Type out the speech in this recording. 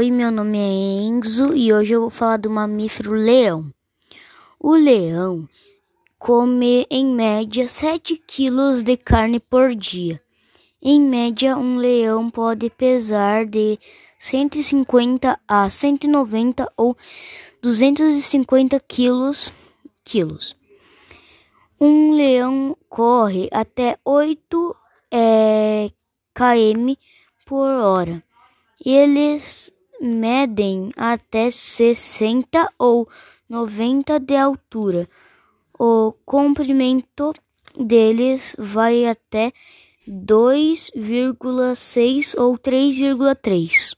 Oi, meu nome é Enzo e hoje eu vou falar do mamífero leão. O leão come em média 7 quilos de carne por dia. Em média, um leão pode pesar de 150 a 190 ou 250 quilos. quilos. Um leão corre até 8 é, km por hora. Eles medem até 60 ou 90 de altura. O comprimento deles vai até 2,6 ou 3,3.